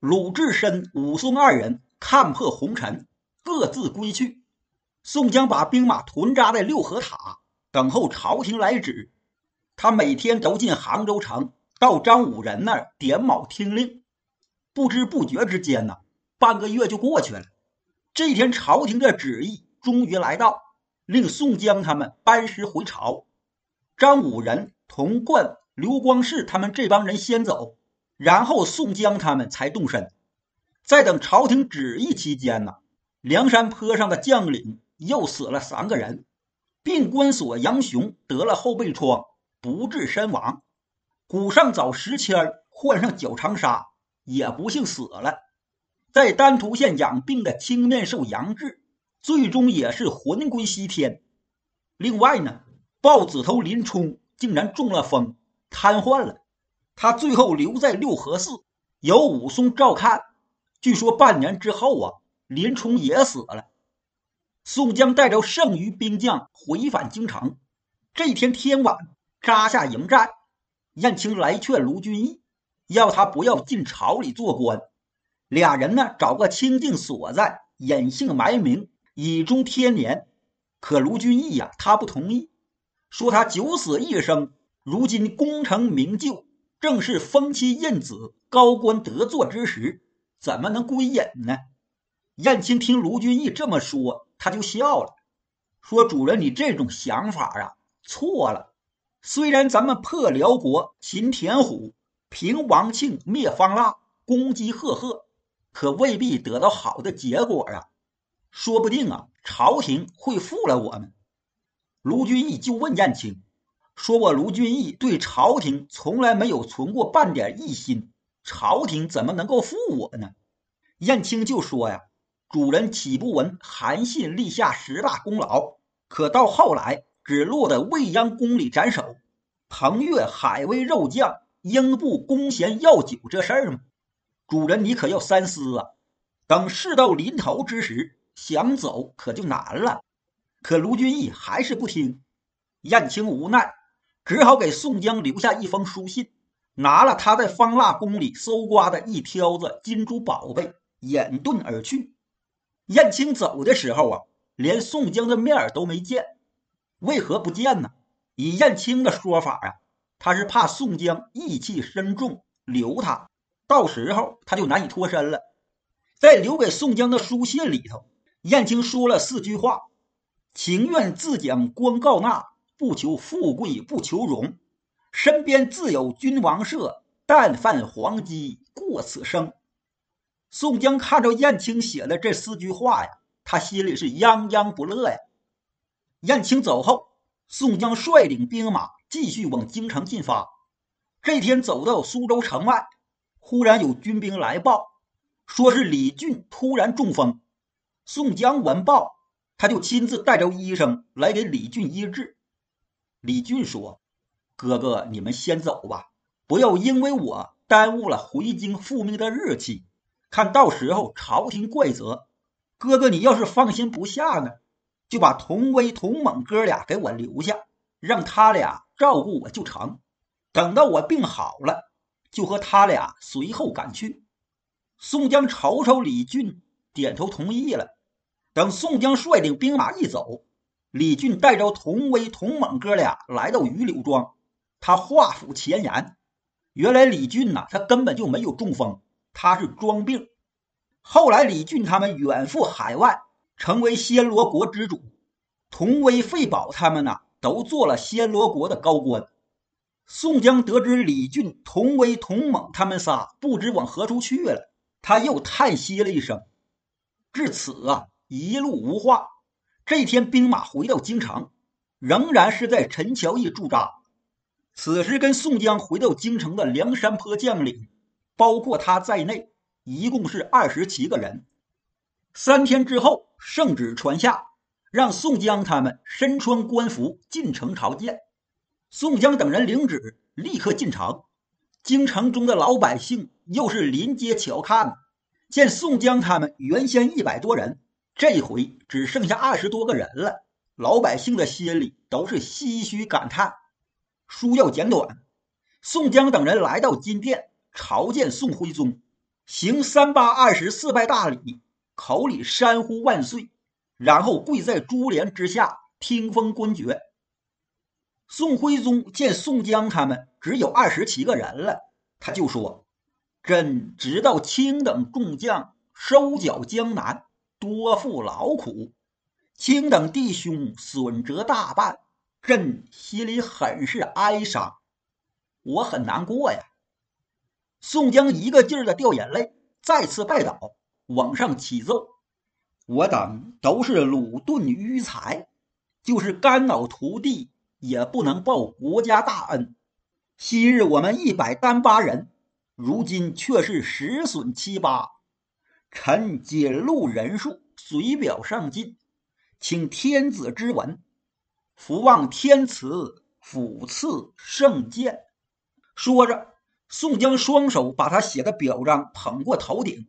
鲁智深、武松二人看破红尘，各自归去。宋江把兵马屯扎在六合塔，等候朝廷来旨。他每天都进杭州城，到张武仁那儿点卯听令。不知不觉之间呢，半个月就过去了。这天，朝廷的旨意终于来到，令宋江他们班师回朝。张武仁、童贯、刘光世他们这帮人先走，然后宋江他们才动身。在等朝廷旨意期间呢，梁山坡上的将领又死了三个人，并关索杨雄得了后背疮。不治身亡，古上早时迁患上脚长沙，也不幸死了。在丹徒县养病的青面兽杨志，最终也是魂归西天。另外呢，豹子头林冲竟然中了风，瘫痪了。他最后留在六合寺，由武松照看。据说半年之后啊，林冲也死了。宋江带着剩余兵将回返京城。这天天晚。扎下营寨，燕青来劝卢俊义，要他不要进朝里做官。俩人呢，找个清静所在，隐姓埋名，以终天年。可卢俊义呀，他不同意，说他九死一生，如今功成名就，正是封妻印子、高官得坐之时，怎么能归隐呢？燕青听卢俊义这么说，他就笑了，说：“主人，你这种想法啊，错了。”虽然咱们破辽国、擒田虎、平王庆、灭方腊、攻击赫赫，可未必得到好的结果啊！说不定啊，朝廷会负了我们。卢俊义就问燕青，说：“我卢俊义对朝廷从来没有存过半点异心，朝廷怎么能够负我呢？”燕青就说：“呀，主人岂不闻韩信立下十大功劳？可到后来。”只落得未央宫里斩首，彭越海威肉酱，英布弓弦药酒这事儿吗？主人，你可要三思啊！等事到临头之时，想走可就难了。可卢俊义还是不听，燕青无奈，只好给宋江留下一封书信，拿了他在方腊宫里搜刮的一挑子金珠宝贝，掩遁而去。燕青走的时候啊，连宋江的面都没见。为何不见呢？以燕青的说法啊，他是怕宋江义气深重，留他，到时候他就难以脱身了。在留给宋江的书信里头，燕青说了四句话：情愿自将官告纳，不求富贵不求荣，身边自有君王舍，但犯黄鸡过此生。宋江看着燕青写的这四句话呀，他心里是泱泱不乐呀。燕青走后，宋江率领兵马继续往京城进发。这天走到苏州城外，忽然有军兵来报，说是李俊突然中风。宋江闻报，他就亲自带着医生来给李俊医治。李俊说：“哥哥，你们先走吧，不要因为我耽误了回京复命的日期。看到时候朝廷怪责，哥哥你要是放心不下呢？”就把童威、童猛哥俩给我留下，让他俩照顾我就成。等到我病好了，就和他俩随后赶去。宋江瞅瞅李俊，点头同意了。等宋江率领兵马一走，李俊带着童威、童猛哥俩来到榆柳庄，他画府前言：原来李俊呐，他根本就没有中风，他是装病。后来李俊他们远赴海外。成为暹罗国之主，童威、费宝他们呐，都做了暹罗国的高官。宋江得知李俊、童威、童猛他们仨不知往何处去了，他又叹息了一声。至此啊，一路无话。这天兵马回到京城，仍然是在陈桥驿驻扎。此时跟宋江回到京城的梁山坡将领，包括他在内，一共是二十七个人。三天之后，圣旨传下，让宋江他们身穿官服进城朝见。宋江等人领旨，立刻进城。京城中的老百姓又是临街瞧看，见宋江他们原先一百多人，这回只剩下二十多个人了。老百姓的心里都是唏嘘感叹。书要简短，宋江等人来到金殿朝见宋徽宗。行三八二十四拜大礼，口里山呼万岁，然后跪在珠帘之下听封官爵。宋徽宗见宋江他们只有二十七个人了，他就说：“朕知道卿等众将收缴江南，多负劳苦，卿等弟兄损折大半，朕心里很是哀伤，我很难过呀。”宋江一个劲儿的掉眼泪，再次拜倒，往上启奏：“我等都是鲁钝愚才，就是肝脑涂地。”也不能报国家大恩。昔日我们一百单八人，如今却是十损七八。臣谨录人数，随表上进，请天子之文。福望天慈，俯赐圣鉴。说着，宋江双手把他写的表彰捧过头顶，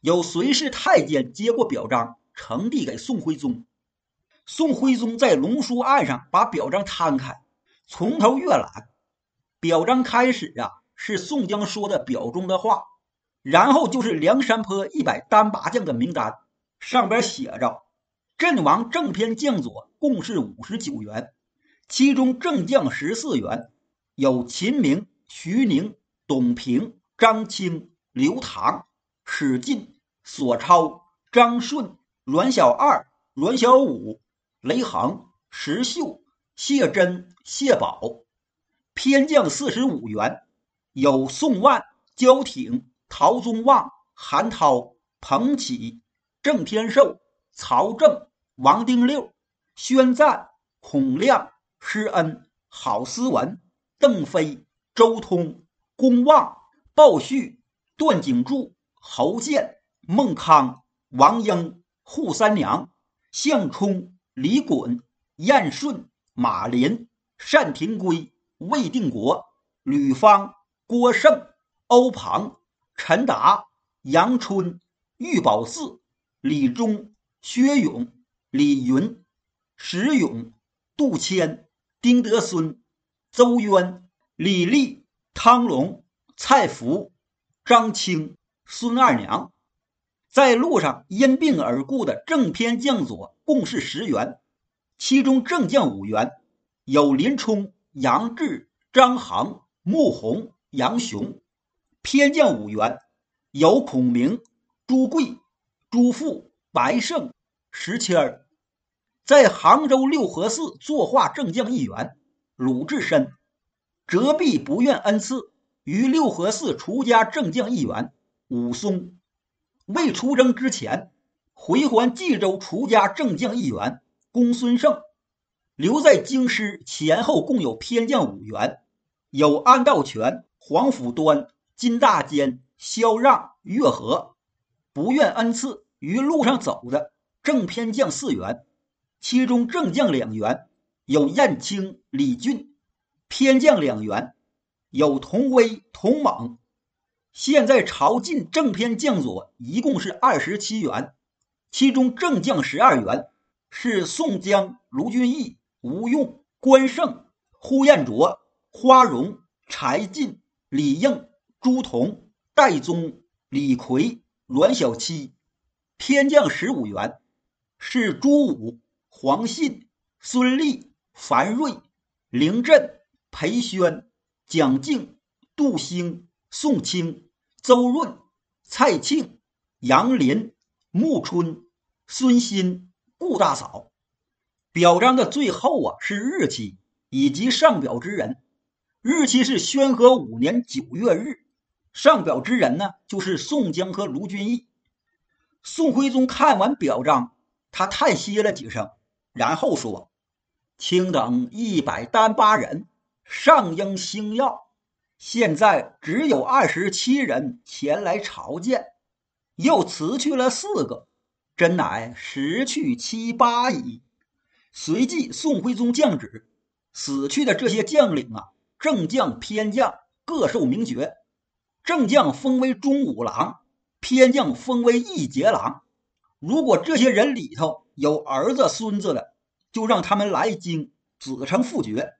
有随侍太监接过表彰，呈递给宋徽宗。宋徽宗在龙书案上把表彰摊开，从头阅览。表彰开始啊，是宋江说的表中的话，然后就是梁山坡一百单八将的名单，上边写着：阵亡正偏将佐共是五十九员，其中正将十四员，有秦明、徐宁、董平、张清、刘唐、史进、索超、张顺、阮小二、阮小五。雷横、石秀、谢珍、谢宝，偏将四十五员，有宋万、焦挺、陶宗旺、韩涛、彭启、郑天寿、曹正、王丁六、宣赞、孔亮、施恩、郝思文、邓飞、周通、公望、鲍旭、段景柱、侯健、孟康、王英、扈三娘、项冲。李衮、燕顺、马林、单廷圭、魏定国、吕方、郭胜、欧鹏、陈达、杨春、玉宝寺、李忠、薛勇、李云、石勇、杜迁、丁德孙、邹渊、李立、汤龙、蔡福、张清、孙二娘。在路上因病而故的正偏将佐共是十员，其中正将五员有林冲、杨志、张衡、穆弘、杨雄；偏将五员有孔明、朱贵、朱富、白胜、石谦儿。在杭州六合寺作画正将一员鲁智深，折臂不愿恩赐于六合寺出家正将一员武松。未出征之前，回还冀州出家正将一员公孙胜，留在京师前后共有偏将五员，有安道全、黄甫端、金大坚、萧让、岳和，不愿恩赐于路上走的正偏将四员，其中正将两员有燕青、李俊，偏将两员有童威、童猛。现在朝觐正偏将佐一共是二十七员，其中正将十二员是宋江、卢俊义、吴用、关胜、呼延灼、花荣、柴进、李应、朱仝、戴宗、李逵、阮小七；天将十五员是朱武、黄信、孙立、樊瑞、凌震、裴宣、蒋敬、杜兴。宋清、邹润、蔡庆、杨林、穆春、孙新、顾大嫂。表彰的最后啊是日期以及上表之人。日期是宣和五年九月日，上表之人呢就是宋江和卢俊义。宋徽宗看完表彰，他叹息了几声，然后说：“卿等一百单八人，上应星耀。”现在只有二十七人前来朝见，又辞去了四个，真乃十去七八矣。随即，宋徽宗降旨，死去的这些将领啊，正将、偏将各受名爵，正将封为中武郎，偏将封为义节郎。如果这些人里头有儿子、孙子的，就让他们来京，子承父爵；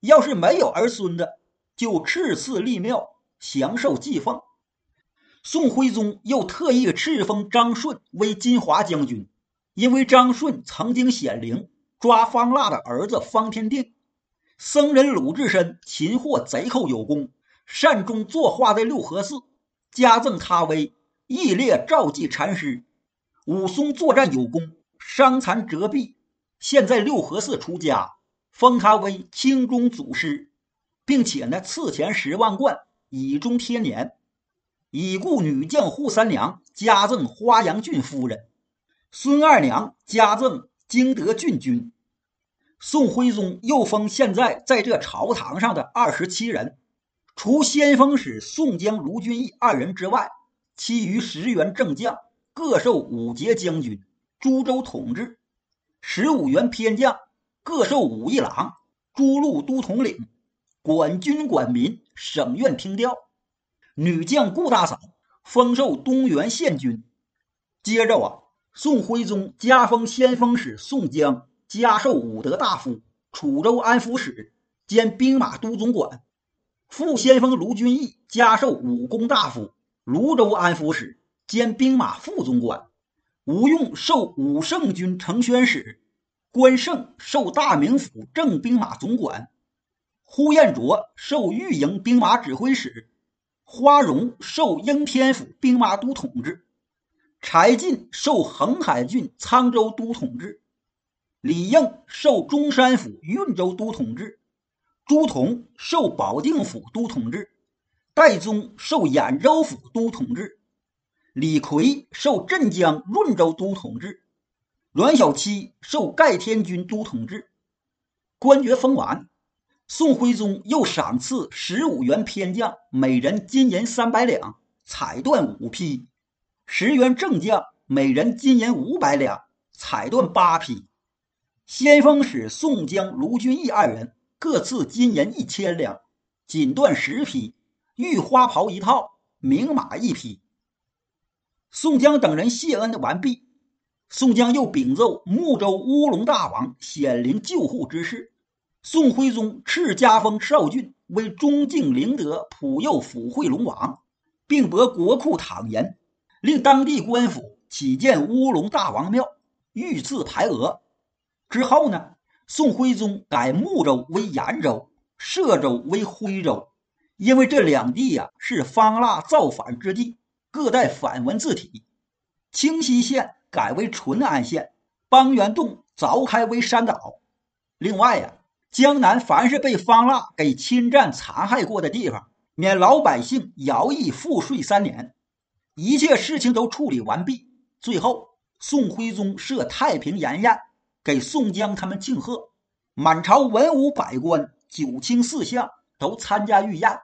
要是没有儿孙的，就赐赐立庙，享受祭奉。宋徽宗又特意敕封张顺为金华将军，因为张顺曾经显灵抓方腊的儿子方天定。僧人鲁智深擒获贼寇有功，善终作画在六合寺，加赠他为义烈赵济禅师。武松作战有功，伤残折臂，现在六合寺出家，封他为清中祖师，并且呢赐钱十万贯以终天年。已故女将扈三娘加赠花阳郡夫人，孙二娘加赠旌德郡君。宋徽宗又封现在在这朝堂上的二十七人，除先锋使宋江、卢俊义二人之外，其余十员正将各授五节将军、株洲统制；十五员偏将各授武义郎、诸路都统领、管军管民、省院听调。女将顾大嫂封授东原县君。接着啊，宋徽宗加封先锋使宋江，加授武德大夫、楚州安抚使兼兵马都总管；副先锋卢俊义加授武功大夫、泸州安抚使兼兵马副总管；吴用授武圣军承宣使，关胜授大名府正兵马总管；呼延灼授御营兵马指挥使。花荣受应天府兵马都统制，柴进受横海郡沧州都统制，李应受中山府运州都统制，朱仝受保定府都统制，戴宗受兖州府都统制，李逵受镇江润州都统制，阮小七受盖天军都统制。官爵封完。宋徽宗又赏赐十五员偏将，每人金银三百两，彩缎五匹；十员正将，每人金银五百两，彩缎八匹。先锋使宋江、卢俊义二人各赐金银一千两，锦缎十匹，玉花袍一套，名马一匹。宋江等人谢恩完毕，宋江又禀奏睦州乌龙大王显灵救护之事。宋徽宗敕加封邵俊为中靖灵德普佑府会龙王，并拨国库躺银，令当地官府起建乌龙大王庙，御赐牌额。之后呢，宋徽宗改睦州为延州，歙州为徽州，因为这两地呀是方腊造反之地，各带反文字体。清溪县改为淳安县，邦元洞凿开为山岛。另外呀。江南凡是被方腊给侵占残害过的地方，免老百姓徭役赋税三年。一切事情都处理完毕，最后宋徽宗设太平盐宴，给宋江他们庆贺。满朝文武百官、九卿四相都参加御宴。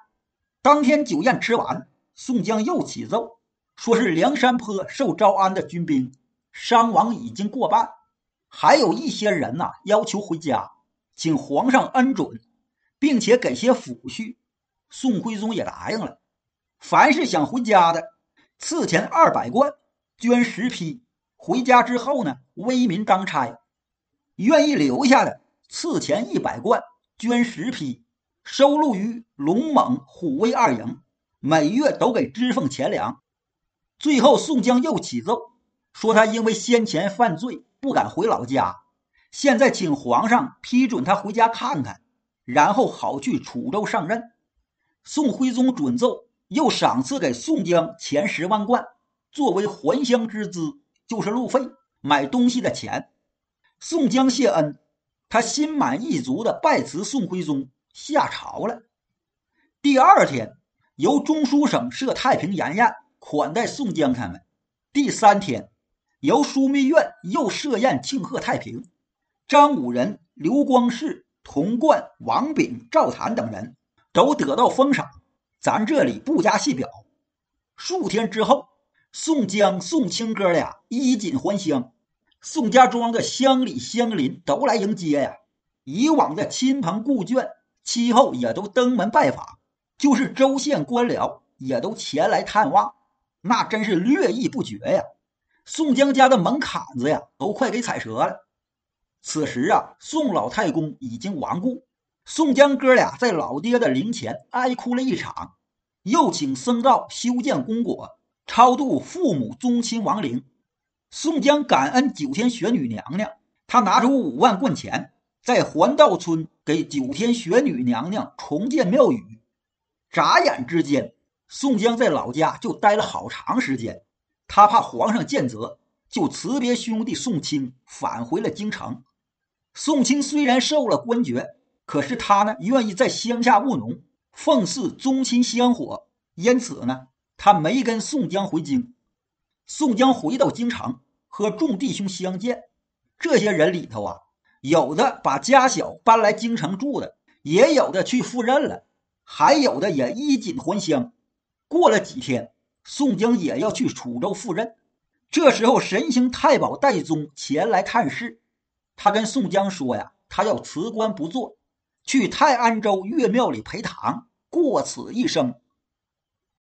当天酒宴吃完，宋江又启奏，说是梁山坡受招安的军兵伤亡已经过半，还有一些人呐要求回家。请皇上恩准，并且给些抚恤。宋徽宗也答应了。凡是想回家的，赐钱二百贯，捐十匹。回家之后呢，为民当差。愿意留下的，赐钱一百贯，捐十匹，收录于龙猛、虎威二营，每月都给支奉钱粮。最后，宋江又起奏，说他因为先前犯罪，不敢回老家。现在请皇上批准他回家看看，然后好去楚州上任。宋徽宗准奏，又赏赐给宋江钱十万贯，作为还乡之资，就是路费、买东西的钱。宋江谢恩，他心满意足的拜辞宋徽宗，下朝了。第二天，由中书省设太平筵宴款待宋江他们。第三天，由枢密院又设宴庆贺太平。张武仁、刘光世、童贯、王炳、赵谭等人都得到封赏，咱这里不加细表。数天之后，宋江、宋清哥俩衣锦还乡，宋家庄的乡里乡邻都来迎接呀。以往的亲朋故眷、妻后也都登门拜访，就是州县官僚也都前来探望，那真是络绎不绝呀。宋江家的门槛子呀，都快给踩折了。此时啊，宋老太公已经亡故，宋江哥俩在老爹的灵前哀哭了一场，又请僧道修建功果，超度父母宗亲亡灵。宋江感恩九天玄女娘娘，他拿出五万贯钱，在环道村给九天玄女娘娘重建庙宇。眨眼之间，宋江在老家就待了好长时间。他怕皇上见责，就辞别兄弟宋清，返回了京城。宋清虽然受了官爵，可是他呢，愿意在乡下务农，奉祀宗亲香火，因此呢，他没跟宋江回京。宋江回到京城，和众弟兄相见。这些人里头啊，有的把家小搬来京城住的，也有的去赴任了。还有的也衣锦还乡。过了几天，宋江也要去楚州赴任。这时候，神行太保戴宗前来探视，他跟宋江说：“呀，他要辞官不做，去泰安州岳庙里陪堂，过此一生。”